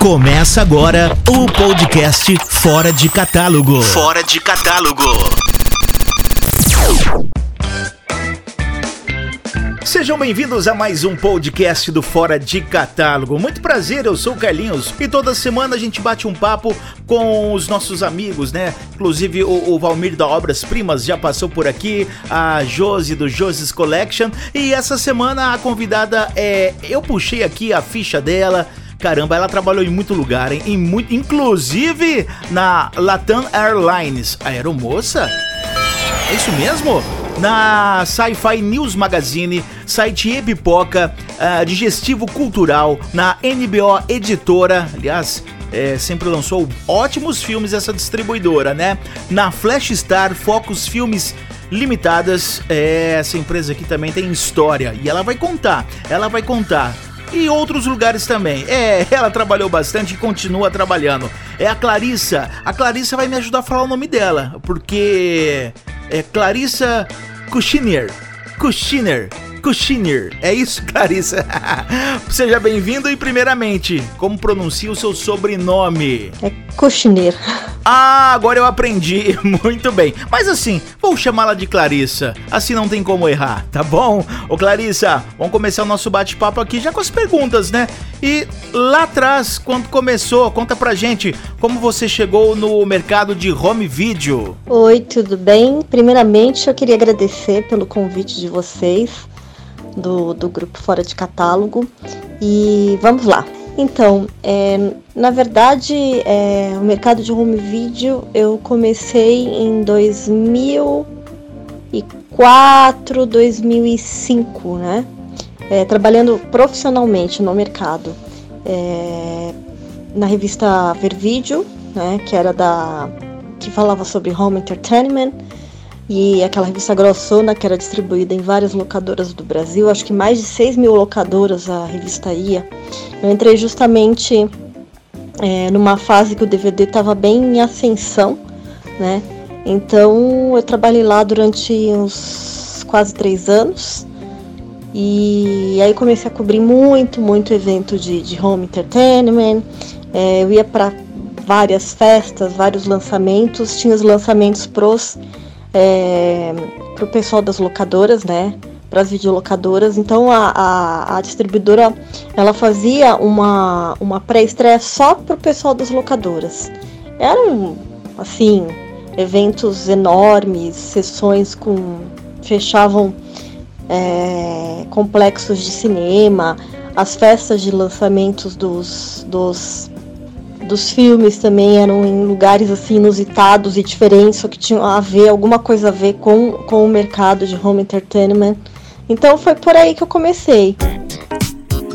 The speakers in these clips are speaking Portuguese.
Começa agora o podcast Fora de Catálogo. Fora de Catálogo. Sejam bem-vindos a mais um podcast do Fora de Catálogo. Muito prazer, eu sou o Carlinhos e toda semana a gente bate um papo com os nossos amigos, né? Inclusive o, o Valmir da Obras Primas já passou por aqui, a Josi do Josi's Collection e essa semana a convidada é. Eu puxei aqui a ficha dela. Caramba, ela trabalhou em muito lugar, hein? Em muito, inclusive na Latam Airlines. A aeromoça? É isso mesmo? Na Sci-Fi News Magazine, site Epipoca, uh, Digestivo Cultural, na NBO Editora, aliás, é, sempre lançou ótimos filmes essa distribuidora, né? Na Flash Star, Focus Filmes Limitadas, é, essa empresa aqui também tem história e ela vai contar, ela vai contar e outros lugares também. É, ela trabalhou bastante e continua trabalhando. É a Clarissa. A Clarissa vai me ajudar a falar o nome dela, porque é Clarissa Kushiner. Kushiner. Kushiner. É isso, Clarissa? Seja bem-vindo e, primeiramente, como pronuncia o seu sobrenome? É Kushner. Ah, agora eu aprendi. Muito bem. Mas assim, vou chamá-la de Clarissa. Assim não tem como errar, tá bom? Ô Clarissa, vamos começar o nosso bate-papo aqui já com as perguntas, né? E lá atrás, quando começou, conta pra gente como você chegou no mercado de home video. Oi, tudo bem? Primeiramente, eu queria agradecer pelo convite de vocês do, do grupo Fora de Catálogo. E vamos lá. Então, é, na verdade, é, o mercado de home video eu comecei em 2004, 2005, né? É, trabalhando profissionalmente no mercado. É, na revista Ver Video, né, que era da que falava sobre home entertainment e aquela revista grossona que era distribuída em várias locadoras do Brasil, acho que mais de 6 mil locadoras a revista ia. Eu entrei justamente é, numa fase que o DVD estava bem em ascensão, né? Então eu trabalhei lá durante uns quase três anos e aí comecei a cobrir muito, muito evento de, de home entertainment. É, eu ia para várias festas, vários lançamentos, tinha os lançamentos pros é, para o pessoal das locadoras, né? Para as videolocadoras. Então a, a, a, distribuidora ela fazia uma, uma pré-estreia só para o pessoal das locadoras. Eram assim eventos enormes, sessões com fechavam é, complexos de cinema, as festas de lançamentos dos, dos dos filmes também eram em lugares assim inusitados e diferentes, só que tinham a ver, alguma coisa a ver com, com o mercado de home entertainment. Então foi por aí que eu comecei.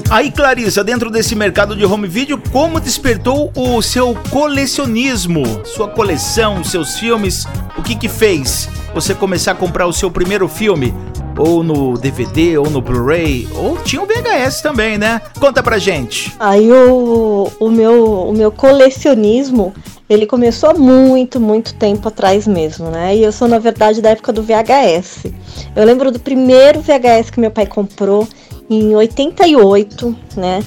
Aí, Clarissa, dentro desse mercado de home video, como despertou o seu colecionismo? Sua coleção, seus filmes, o que que fez você começar a comprar o seu primeiro filme? Ou no DVD, ou no Blu-ray, ou tinha o VHS também, né? Conta pra gente. Aí o, o, meu, o meu colecionismo, ele começou há muito, muito tempo atrás mesmo, né? E eu sou, na verdade, da época do VHS. Eu lembro do primeiro VHS que meu pai comprou em 88, né?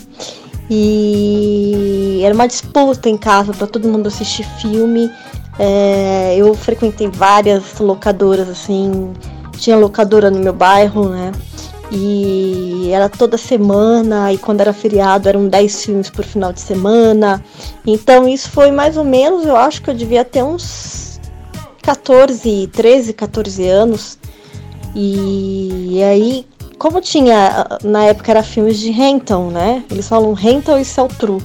E era uma disputa em casa para todo mundo assistir filme. É, eu frequentei várias locadoras assim tinha locadora no meu bairro, né? E era toda semana, e quando era feriado eram 10 filmes por final de semana. Então isso foi mais ou menos, eu acho que eu devia ter uns 14, 13, 14 anos. E aí, como tinha, na época era filmes de rental, né? Eles falam rental e sell true.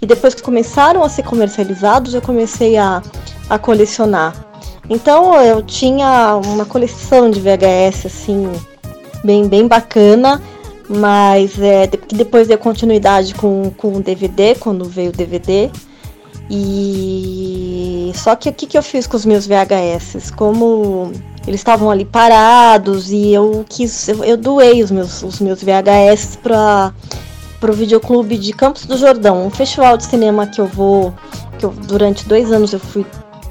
E depois que começaram a ser comercializados, eu comecei a, a colecionar. Então eu tinha uma coleção de VHS assim, bem, bem bacana, mas é, depois deu continuidade com, com o DVD, quando veio o DVD. E só que o que, que eu fiz com os meus VHS? Como eles estavam ali parados e eu quis, eu, eu doei os meus, os meus VHS para o videoclube de Campos do Jordão, um festival de cinema que eu vou, que eu, durante dois anos eu fui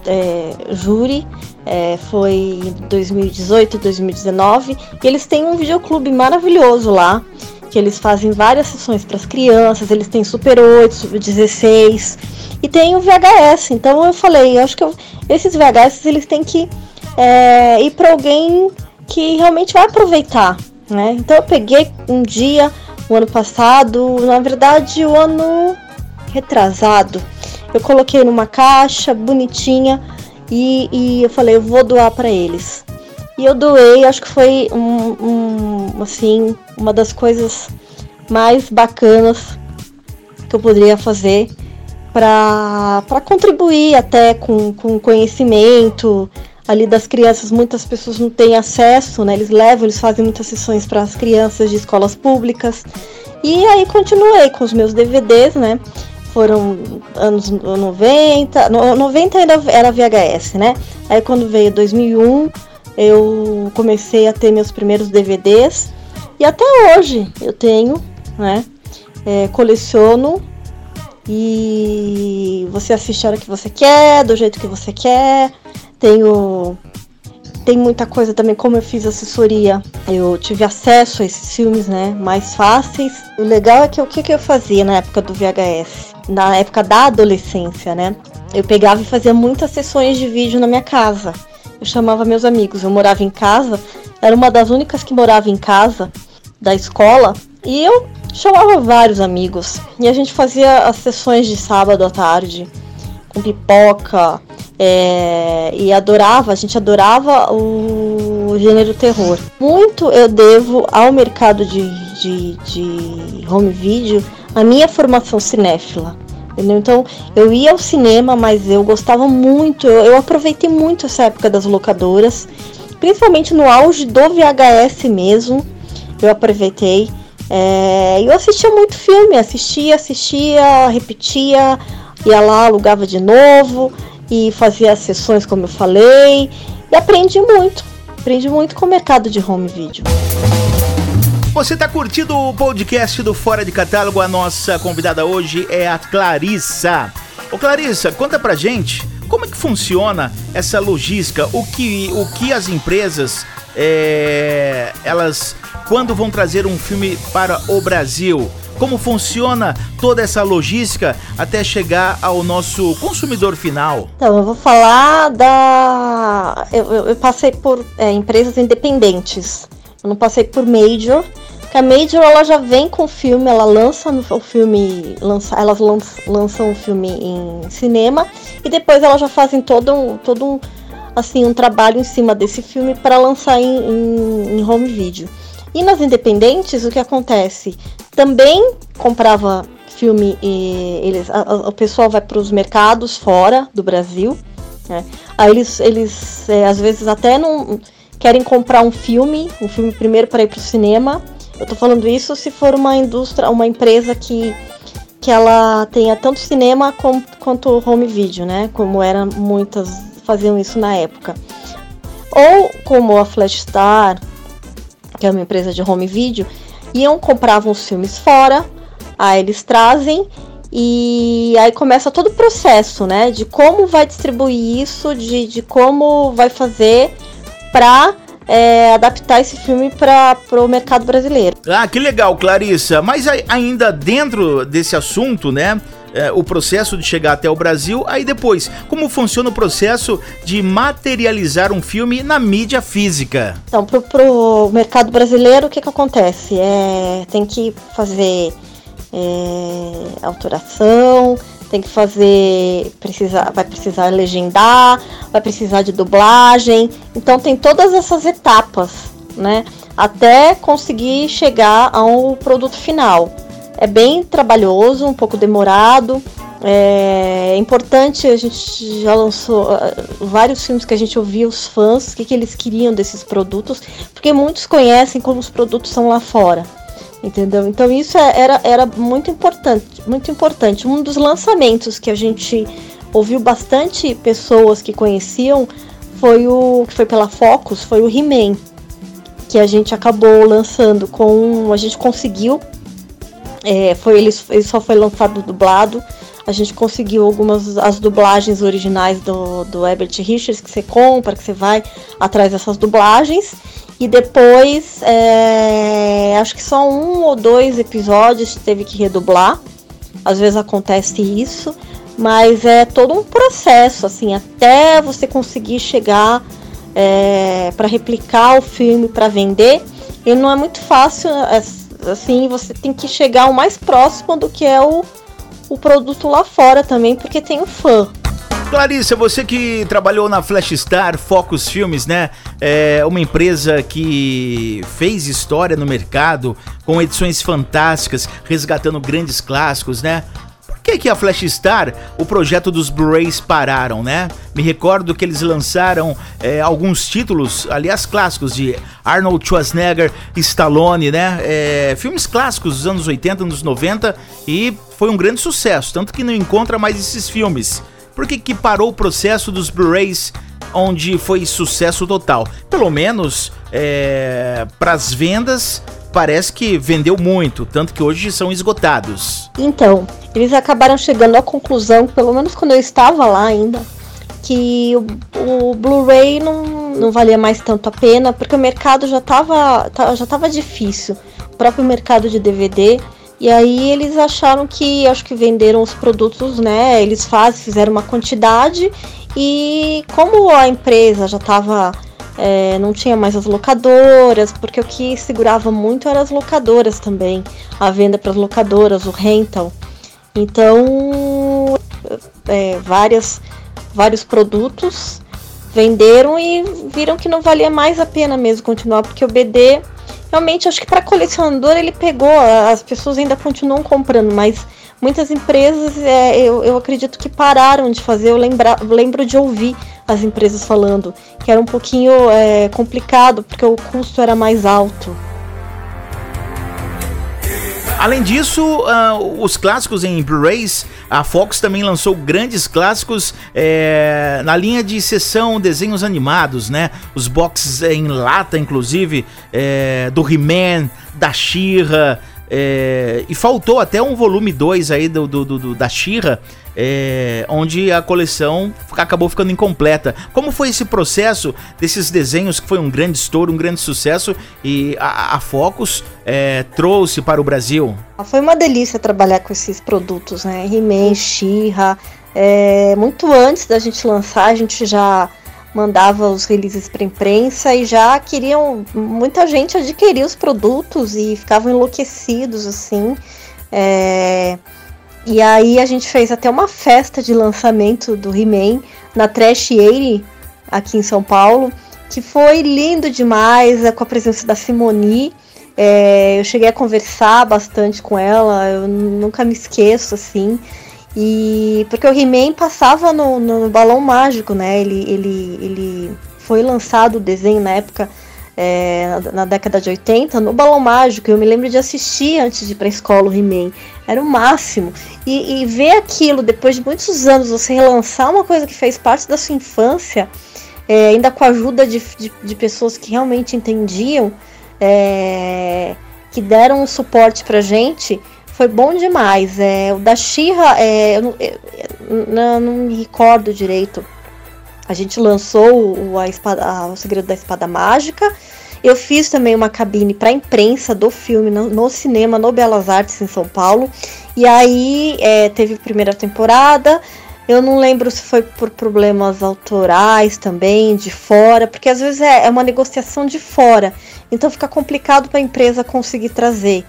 é, júri, é, foi em 2018, 2019, e eles têm um videoclube maravilhoso lá. que eles fazem várias sessões para as crianças, eles têm Super 8, Super 16 e tem o VHS. Então eu falei, eu acho que eu, esses VHS eles têm que é, ir para alguém que realmente vai aproveitar, né? Então eu peguei um dia, o ano passado, na verdade o ano retrasado, eu coloquei numa caixa bonitinha e, e eu falei, eu vou doar para eles. E eu doei, acho que foi um, um, assim, uma das coisas mais bacanas que eu poderia fazer para contribuir até com, com conhecimento ali das crianças. Muitas pessoas não têm acesso, né? Eles levam, eles fazem muitas sessões para as crianças de escolas públicas. E aí continuei com os meus DVDs, né? Foram anos 90, 90 ainda era VHS, né? Aí quando veio 2001, eu comecei a ter meus primeiros DVDs e até hoje eu tenho, né? É, coleciono e você assiste a hora que você quer, do jeito que você quer. Tenho tem muita coisa também, como eu fiz assessoria, eu tive acesso a esses filmes, né, mais fáceis. O legal é que o que, que eu fazia na época do VHS, na época da adolescência, né? Eu pegava e fazia muitas sessões de vídeo na minha casa. Eu chamava meus amigos, eu morava em casa, era uma das únicas que morava em casa da escola, e eu chamava vários amigos. E a gente fazia as sessões de sábado à tarde, com pipoca, é, e adorava, a gente adorava o gênero terror. Muito eu devo ao mercado de, de, de home video a minha formação cinéfila. Entendeu? Então eu ia ao cinema, mas eu gostava muito, eu, eu aproveitei muito essa época das locadoras, principalmente no auge do VHS mesmo. Eu aproveitei. É, eu assistia muito filme, assistia, assistia, repetia, ia lá, alugava de novo e fazia as sessões como eu falei. E aprendi muito. Aprendi muito com o mercado de home video. Você está curtindo o podcast do Fora de Catálogo? A nossa convidada hoje é a Clarissa. Ô Clarissa, conta pra gente como é que funciona essa logística, o que, o que as empresas é, elas quando vão trazer um filme para o Brasil, como funciona toda essa logística até chegar ao nosso consumidor final? Então, eu vou falar da. Eu, eu, eu passei por é, empresas independentes, eu não passei por major. Que a Major ela já vem com o filme, ela lança o filme, lança, elas lançam o filme em cinema e depois elas já fazem todo um, todo um, assim, um trabalho em cima desse filme para lançar em, em, em home video. E nas independentes, o que acontece? Também comprava filme e eles, a, a, o pessoal vai para os mercados fora do Brasil. Né? Aí eles, eles é, às vezes até não querem comprar um filme, um filme primeiro para ir para o cinema. Eu estou falando isso se for uma indústria, uma empresa que que ela tenha tanto cinema quanto home video, né? Como eram muitas faziam isso na época. Ou como a Flashstar, que é uma empresa de home video, iam compravam os filmes fora, aí eles trazem e aí começa todo o processo, né? De como vai distribuir isso, de, de como vai fazer para é, adaptar esse filme para o mercado brasileiro. Ah, que legal, Clarissa. Mas ainda dentro desse assunto, né? É, o processo de chegar até o Brasil, aí depois, como funciona o processo de materializar um filme na mídia física? Então, pro, pro mercado brasileiro, o que que acontece? É, tem que fazer é, autoração, tem que fazer, precisa, vai precisar legendar, vai precisar de dublagem, então tem todas essas etapas, né? Até conseguir chegar ao produto final. É bem trabalhoso, um pouco demorado. É importante, a gente já lançou uh, vários filmes que a gente ouvia os fãs, o que, que eles queriam desses produtos, porque muitos conhecem como os produtos são lá fora. Entendeu? Então isso é, era, era muito importante, muito importante. Um dos lançamentos que a gente ouviu bastante pessoas que conheciam foi o que foi pela Focus, foi o He-Man, que a gente acabou lançando com, a gente conseguiu é, foi, ele, ele só foi lançado dublado. A gente conseguiu algumas as dublagens originais do, do Herbert Richards que você compra, que você vai atrás dessas dublagens. E depois, é, acho que só um ou dois episódios teve que redublar. Às vezes acontece isso, mas é todo um processo, assim, até você conseguir chegar é, para replicar o filme para vender. E não é muito fácil, é, assim, você tem que chegar o mais próximo do que é o, o produto lá fora também, porque tem o fã. Clarissa, você que trabalhou na Flash Star, Focus Filmes, né? É uma empresa que fez história no mercado com edições fantásticas, resgatando grandes clássicos, né? Que, que a Flash Star, o projeto dos Blu-rays pararam, né? Me recordo que eles lançaram é, alguns títulos, aliás, clássicos de Arnold Schwarzenegger, Stallone, né? É, filmes clássicos dos anos 80, anos 90 e foi um grande sucesso, tanto que não encontra mais esses filmes. Por que, que parou o processo dos Blu-rays onde foi sucesso total? Pelo menos é, para as vendas parece que vendeu muito, tanto que hoje são esgotados. Então, eles acabaram chegando à conclusão, pelo menos quando eu estava lá ainda, que o, o Blu-ray não, não valia mais tanto a pena, porque o mercado já estava já tava difícil. O próprio mercado de DVD e aí eles acharam que, acho que venderam os produtos, né? Eles fazem, fizeram uma quantidade e como a empresa já estava é, não tinha mais as locadoras, porque o que segurava muito eram as locadoras também, a venda para as locadoras, o rental. Então, é, várias, vários produtos venderam e viram que não valia mais a pena mesmo continuar, porque o BD realmente acho que para colecionador ele pegou, as pessoas ainda continuam comprando, mas muitas empresas é, eu, eu acredito que pararam de fazer. Eu lembra, lembro de ouvir as empresas falando que era um pouquinho é, complicado porque o custo era mais alto. Além disso, uh, os clássicos em Blu-rays, a Fox também lançou grandes clássicos é, na linha de sessão desenhos animados, né? Os boxes em lata, inclusive, é, do He-Man, da She-Ra, é, e faltou até um volume 2 aí do, do, do da Shira, é, onde a coleção acabou ficando incompleta. Como foi esse processo desses desenhos que foi um grande estouro, um grande sucesso e a, a Focus é, trouxe para o Brasil? Foi uma delícia trabalhar com esses produtos, né? He-Man, She-Ra. É, muito antes da gente lançar, a gente já mandava os releases para imprensa e já queriam muita gente adquirir os produtos e ficavam enlouquecidos assim. É, e aí a gente fez até uma festa de lançamento do He-Man na Trash 80 aqui em São Paulo, que foi lindo demais, é, com a presença da Simoni. É, eu cheguei a conversar bastante com ela, eu nunca me esqueço assim. E porque o He-Man passava no, no, Balão Mágico, né? Ele, ele, ele foi lançado o desenho na época, é, na, na, década de 80, no Balão Mágico. Eu me lembro de assistir antes de ir pra escola o He-Man. Era o máximo. E, e, ver aquilo, depois de muitos anos, você relançar uma coisa que fez parte da sua infância, é, ainda com a ajuda de, de, de pessoas que realmente entendiam, é, que deram um suporte pra gente foi bom demais. É, o da Xirra, é, eu, eu, eu, não me recordo direito. A gente lançou o, a espada, a, o Segredo da Espada Mágica. Eu fiz também uma cabine para imprensa do filme no, no, cinema, no Belas Artes, em São Paulo. E aí é, teve primeira temporada. Eu não lembro se foi por problemas autorais também, de fora, porque às vezes é, é uma negociação de fora. Então fica complicado para a empresa conseguir trazer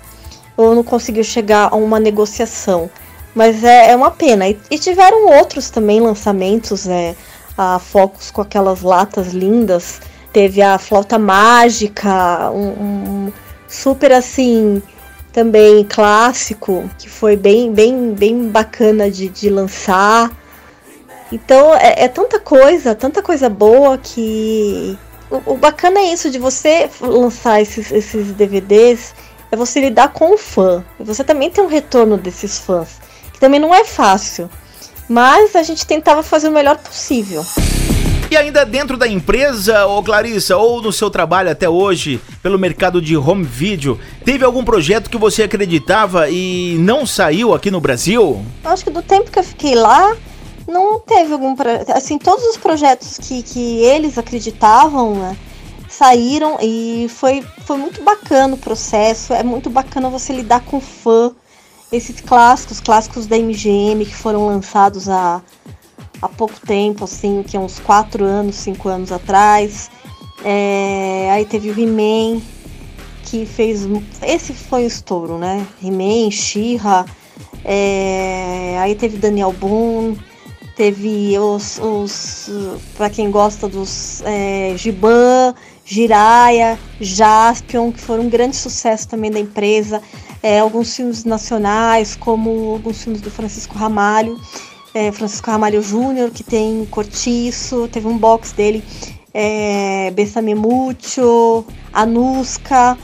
ou não conseguiu chegar a uma negociação. Mas é, é uma pena. E, e, tiveram outros também lançamentos, é, a Focus com aquelas latas lindas. Teve a Flauta Mágica, um, um super assim, também clássico, que foi bem, bem, bem bacana de, de lançar. Então é, é, tanta coisa, tanta coisa boa que. O, o, bacana é isso de você lançar esses, esses DVDs é você lidar com o fã. Você também tem um retorno desses fãs, que também não é fácil. Mas a gente tentava fazer o melhor possível. E ainda dentro da empresa, ou Clarissa, ou no seu trabalho até hoje, pelo mercado de home video, teve algum projeto que você acreditava e não saiu aqui no Brasil? Acho que do tempo que eu fiquei lá, não teve algum. Assim, todos os projetos que, que eles acreditavam, né? saíram e foi, foi muito bacana o processo. É muito bacana você lidar com fã. Esses clássicos, clássicos da MGM que foram lançados há, há pouco tempo, assim, que é uns 4 anos, 5 anos atrás. É, aí teve o He-Man, que fez. Esse foi o estouro, né? He-Man, She-Ra. É, aí teve Daniel Boone, teve os. os para quem gosta dos é, Giban, Jiraya, Jaspion, que foram um grande sucesso também da empresa. É, alguns filmes nacionais, como alguns filmes do Francisco Ramalho. É, Francisco Ramalho Júnior, que tem Cortiço, teve um box dele é, Bessame Mucho, Anuska.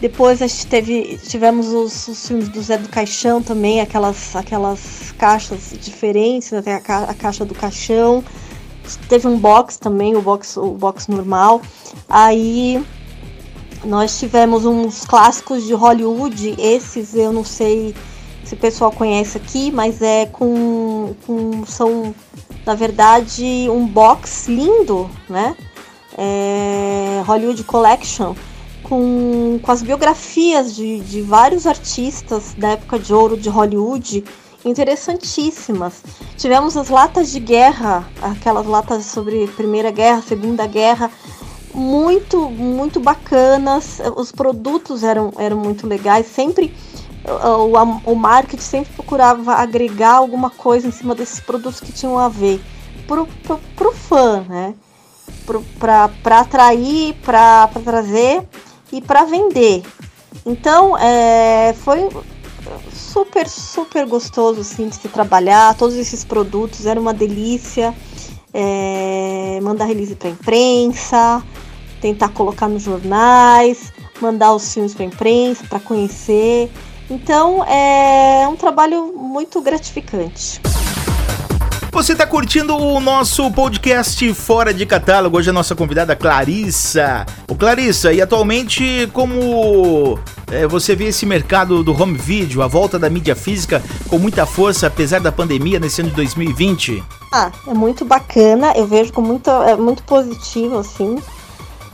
Depois a gente teve, tivemos os, os, filmes do Zé do Caixão também, aquelas, aquelas caixas diferentes, até a, caixa do caixão. Teve um box também, o box, o box normal. Aí nós tivemos uns clássicos de Hollywood, esses eu não sei se o pessoal conhece aqui, mas é com, com são na verdade um box lindo, né? é, Hollywood Collection com, com as biografias de, de vários artistas da época de ouro de Hollywood interessantíssimas. Tivemos as latas de guerra, aquelas latas sobre Primeira Guerra, Segunda Guerra, muito, muito bacanas. Os produtos eram, eram muito legais. Sempre o, o marketing sempre procurava agregar alguma coisa em cima desses produtos que tinham a ver pro, pro, pro fã, né? para atrair, para trazer e para vender. Então, é, foi super, super gostoso assim, de se trabalhar. Todos esses produtos era uma delícia. É, mandar release para imprensa, tentar colocar nos jornais, mandar os filmes para imprensa para conhecer. Então, é um trabalho muito gratificante. Você está curtindo o nosso podcast Fora de Catálogo. Hoje a nossa convidada Clarissa. O Clarissa, e atualmente como é, você vê esse mercado do home video, a volta da mídia física com muita força, apesar da pandemia nesse ano de 2020? Ah, é muito bacana. Eu vejo com muito, é muito positivo, assim.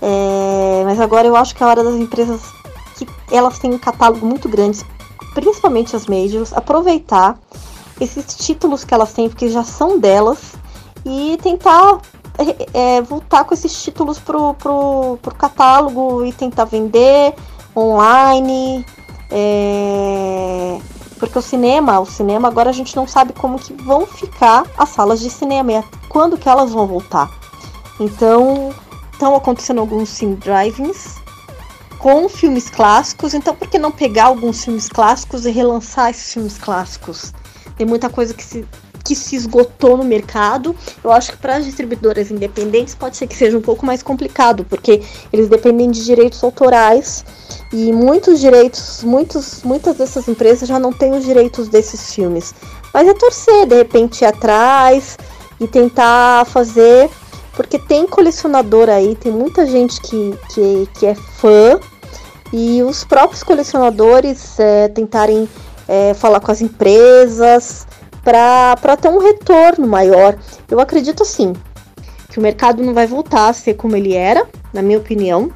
É, mas agora eu acho que é a hora das empresas que elas têm um catálogo muito grande, principalmente as majors, aproveitar esses títulos que elas têm, porque já são delas, e tentar é, voltar com esses títulos pro, pro, pro catálogo e tentar vender online. É, porque o cinema, o cinema agora a gente não sabe como que vão ficar as salas de cinema, quando que elas vão voltar. Então, estão acontecendo alguns sim drivings com filmes clássicos, então por que não pegar alguns filmes clássicos e relançar esses filmes clássicos? Tem muita coisa que se, que se esgotou no mercado. Eu acho que para as distribuidoras independentes pode ser que seja um pouco mais complicado, porque eles dependem de direitos autorais e muitos direitos, muitos, muitas dessas empresas já não têm os direitos desses filmes. Mas é torcer, de repente ir atrás e tentar fazer, porque tem colecionador aí, tem muita gente que, que, que é fã. E os próprios colecionadores é, tentarem é, falar com as empresas para ter um retorno maior. Eu acredito sim que o mercado não vai voltar a ser como ele era, na minha opinião,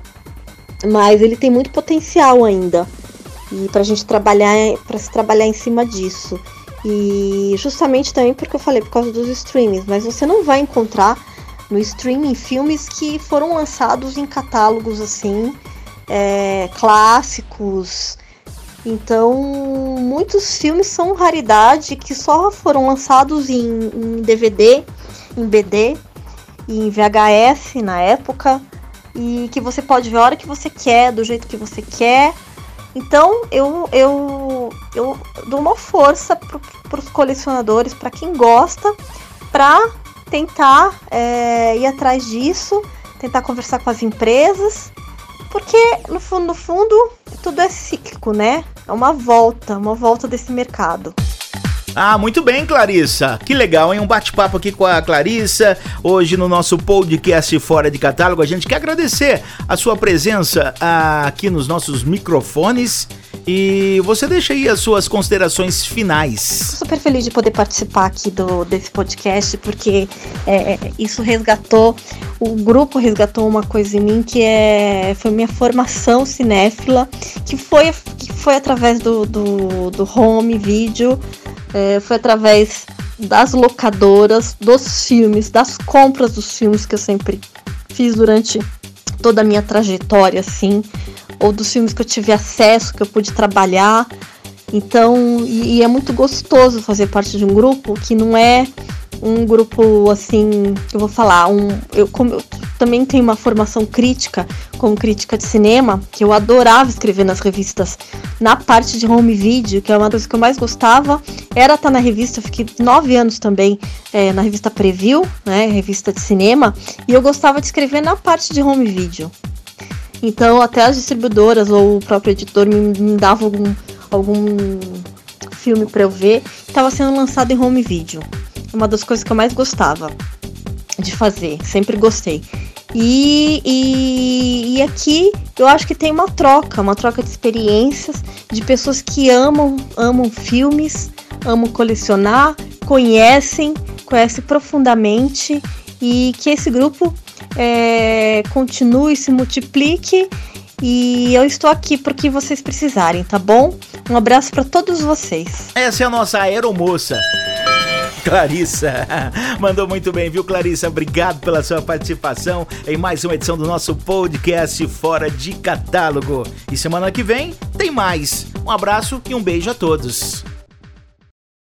mas ele tem muito potencial ainda. E para a gente trabalhar para se trabalhar em cima disso. E justamente também porque eu falei por causa dos streamings, mas você não vai encontrar no streaming filmes que foram lançados em catálogos assim é, clássicos então, muitos filmes são raridade que só foram lançados em, em DVD, em BD e em VHS na época e que você pode ver a hora que você quer, do jeito que você quer. Então, eu eu, eu dou uma força para os colecionadores, para quem gosta, para tentar é, ir atrás disso, tentar conversar com as empresas porque, no fundo, no fundo, tudo é cíclico, né? É uma volta, uma volta desse mercado. Ah, muito bem, Clarissa. Que legal, hein? Um bate-papo aqui com a Clarissa, hoje no nosso podcast Fora de Catálogo. A gente quer agradecer a sua presença aqui nos nossos microfones. E você deixa aí as suas considerações finais. Super feliz de poder participar aqui do, desse podcast, porque é, isso resgatou o grupo resgatou uma coisa em mim que é foi minha formação cinéfila, que foi, que foi através do, do, do home video, é, foi através das locadoras, dos filmes, das compras dos filmes que eu sempre fiz durante toda a minha trajetória, assim, ou dos filmes que eu tive acesso, que eu pude trabalhar. Então, e, e é muito gostoso fazer parte de um grupo que não é um grupo assim, eu vou falar, um, eu, como, eu também tenho uma formação crítica como crítica de cinema, que eu adorava escrever nas revistas na parte de home video, que é uma das que eu mais gostava, era estar tá na revista, eu fiquei nove anos também é, na revista Preview, né, revista de cinema, e eu gostava de escrever na parte de home video. Então até as distribuidoras ou o próprio editor me, me davam algum, algum filme para eu ver, estava sendo lançado em home video uma das coisas que eu mais gostava de fazer, sempre gostei. E, e, e, aqui eu acho que tem uma troca, uma troca de experiências de pessoas que amam, amam filmes, amam colecionar, conhecem, conhecem profundamente e que esse grupo é, continue, se multiplique e eu estou aqui porque vocês precisarem, tá bom? Um abraço para todos vocês. Essa é a nossa aeromoça. Clarissa. Mandou muito bem, viu, Clarissa? Obrigado pela sua participação em mais uma edição do nosso podcast Fora de Catálogo. E semana que vem tem mais. Um abraço e um beijo a todos.